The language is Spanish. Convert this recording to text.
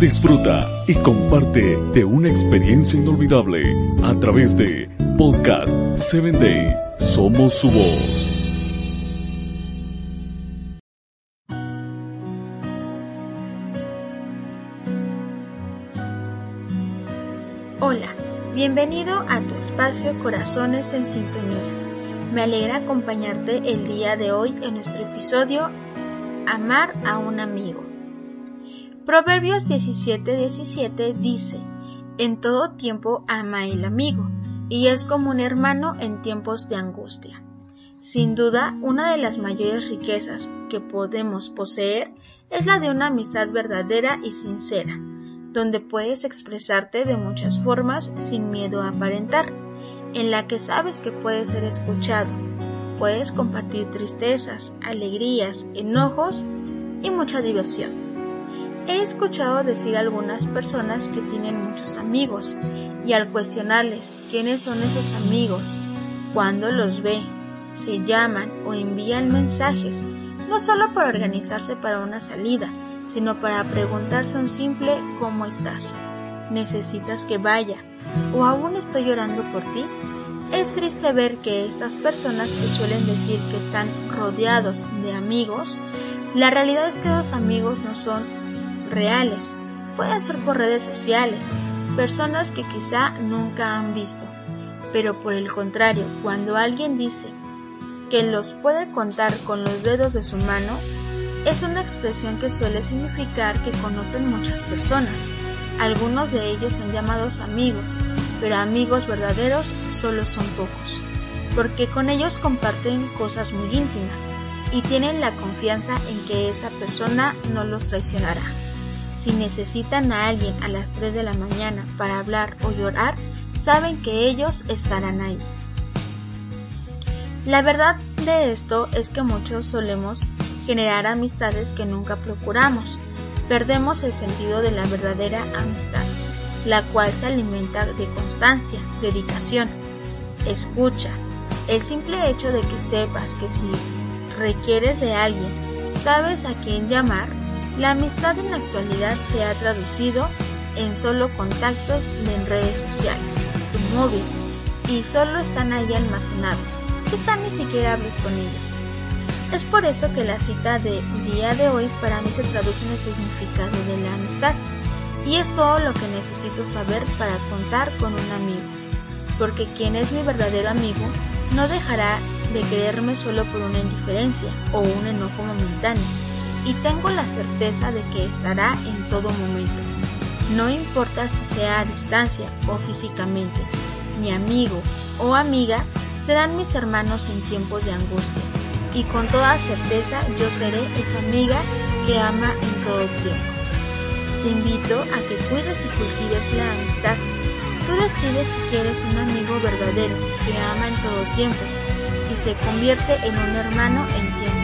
Disfruta y comparte de una experiencia inolvidable a través de Podcast 7 Day. Somos su voz. Hola, bienvenido a tu espacio Corazones en Sintonía. Me alegra acompañarte el día de hoy en nuestro episodio Amar a un amigo. Proverbios 17:17 dice, En todo tiempo ama el amigo, y es como un hermano en tiempos de angustia. Sin duda, una de las mayores riquezas que podemos poseer es la de una amistad verdadera y sincera, donde puedes expresarte de muchas formas sin miedo a aparentar, en la que sabes que puedes ser escuchado, puedes compartir tristezas, alegrías, enojos y mucha diversión. He escuchado decir a algunas personas que tienen muchos amigos y al cuestionarles quiénes son esos amigos, cuando los ve, se llaman o envían mensajes, no solo para organizarse para una salida, sino para preguntarse un simple ¿cómo estás? ¿Necesitas que vaya? ¿O aún estoy llorando por ti? Es triste ver que estas personas que suelen decir que están rodeados de amigos, la realidad es que los amigos no son reales, pueden ser por redes sociales, personas que quizá nunca han visto. Pero por el contrario, cuando alguien dice que los puede contar con los dedos de su mano, es una expresión que suele significar que conocen muchas personas. Algunos de ellos son llamados amigos, pero amigos verdaderos solo son pocos, porque con ellos comparten cosas muy íntimas y tienen la confianza en que esa persona no los traicionará. Si necesitan a alguien a las 3 de la mañana para hablar o llorar, saben que ellos estarán ahí. La verdad de esto es que muchos solemos generar amistades que nunca procuramos. Perdemos el sentido de la verdadera amistad, la cual se alimenta de constancia, dedicación, escucha. El simple hecho de que sepas que si requieres de alguien, sabes a quién llamar, la amistad en la actualidad se ha traducido en solo contactos en redes sociales, tu móvil, y solo están ahí almacenados. Quizá ni siquiera hables con ellos. Es por eso que la cita de día de hoy para mí se traduce en el significado de la amistad. Y es todo lo que necesito saber para contar con un amigo. Porque quien es mi verdadero amigo no dejará de quererme solo por una indiferencia o un enojo momentáneo y tengo la certeza de que estará en todo momento. No importa si sea a distancia o físicamente, mi amigo o amiga serán mis hermanos en tiempos de angustia y con toda certeza yo seré esa amiga que ama en todo tiempo. Te invito a que cuides y cultives la amistad. Tú decides si quieres un amigo verdadero que ama en todo tiempo y se convierte en un hermano en tiempo